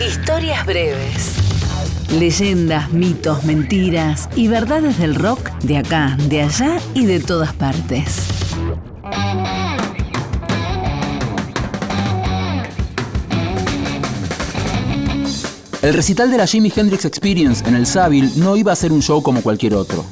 Historias breves. Leyendas, mitos, mentiras y verdades del rock de acá, de allá y de todas partes. El recital de la Jimi Hendrix Experience en el Savile no iba a ser un show como cualquier otro.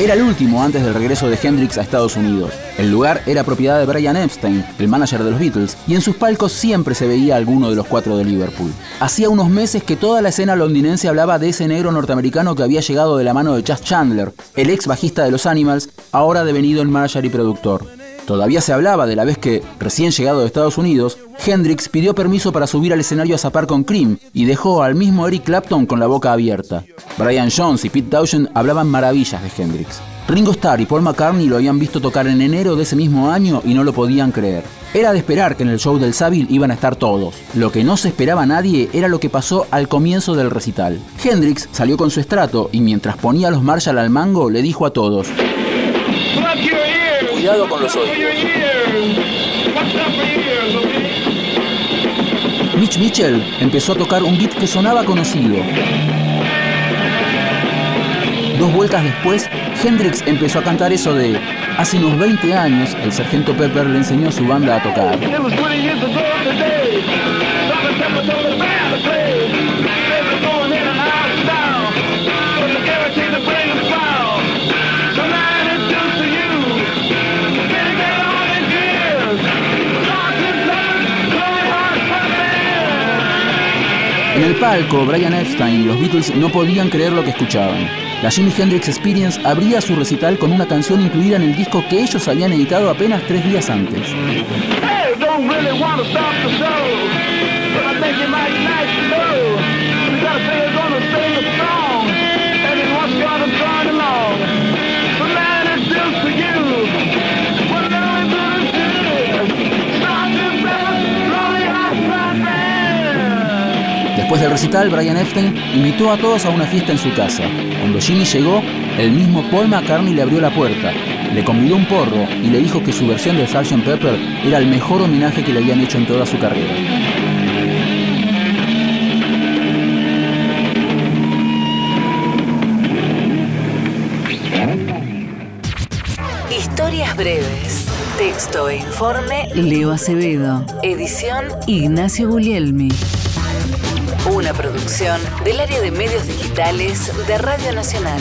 Era el último antes del regreso de Hendrix a Estados Unidos. El lugar era propiedad de Brian Epstein, el manager de los Beatles, y en sus palcos siempre se veía alguno de los cuatro de Liverpool. Hacía unos meses que toda la escena londinense hablaba de ese negro norteamericano que había llegado de la mano de Chas Chandler, el ex bajista de los Animals, ahora devenido en manager y productor. Todavía se hablaba de la vez que, recién llegado de Estados Unidos, Hendrix pidió permiso para subir al escenario a zapar con Cream y dejó al mismo Eric Clapton con la boca abierta. Brian Jones y Pete Townshend hablaban maravillas de Hendrix. Ringo Starr y Paul McCartney lo habían visto tocar en enero de ese mismo año y no lo podían creer. Era de esperar que en el show del Savile iban a estar todos. Lo que no se esperaba nadie era lo que pasó al comienzo del recital. Hendrix salió con su estrato y mientras ponía los Marshall al mango le dijo a todos: Cuidado con los oídos. Mitch Mitchell empezó a tocar un beat que sonaba conocido. Dos vueltas después, Hendrix empezó a cantar eso de Hace unos 20 años, el sargento Pepper le enseñó a su banda a tocar. En el palco, Brian Epstein y los Beatles no podían creer lo que escuchaban. La Jimi Hendrix Experience abría su recital con una canción incluida en el disco que ellos habían editado apenas tres días antes. Después del recital, Brian Epstein invitó a todos a una fiesta en su casa. Cuando Jimmy llegó, el mismo Paul McCartney le abrió la puerta, le convidó un porro y le dijo que su versión de Sgt. Pepper era el mejor homenaje que le habían hecho en toda su carrera. Historias breves. Texto e informe Leo Acevedo. Edición Ignacio Guglielmi. Una producción del área de medios digitales de Radio Nacional.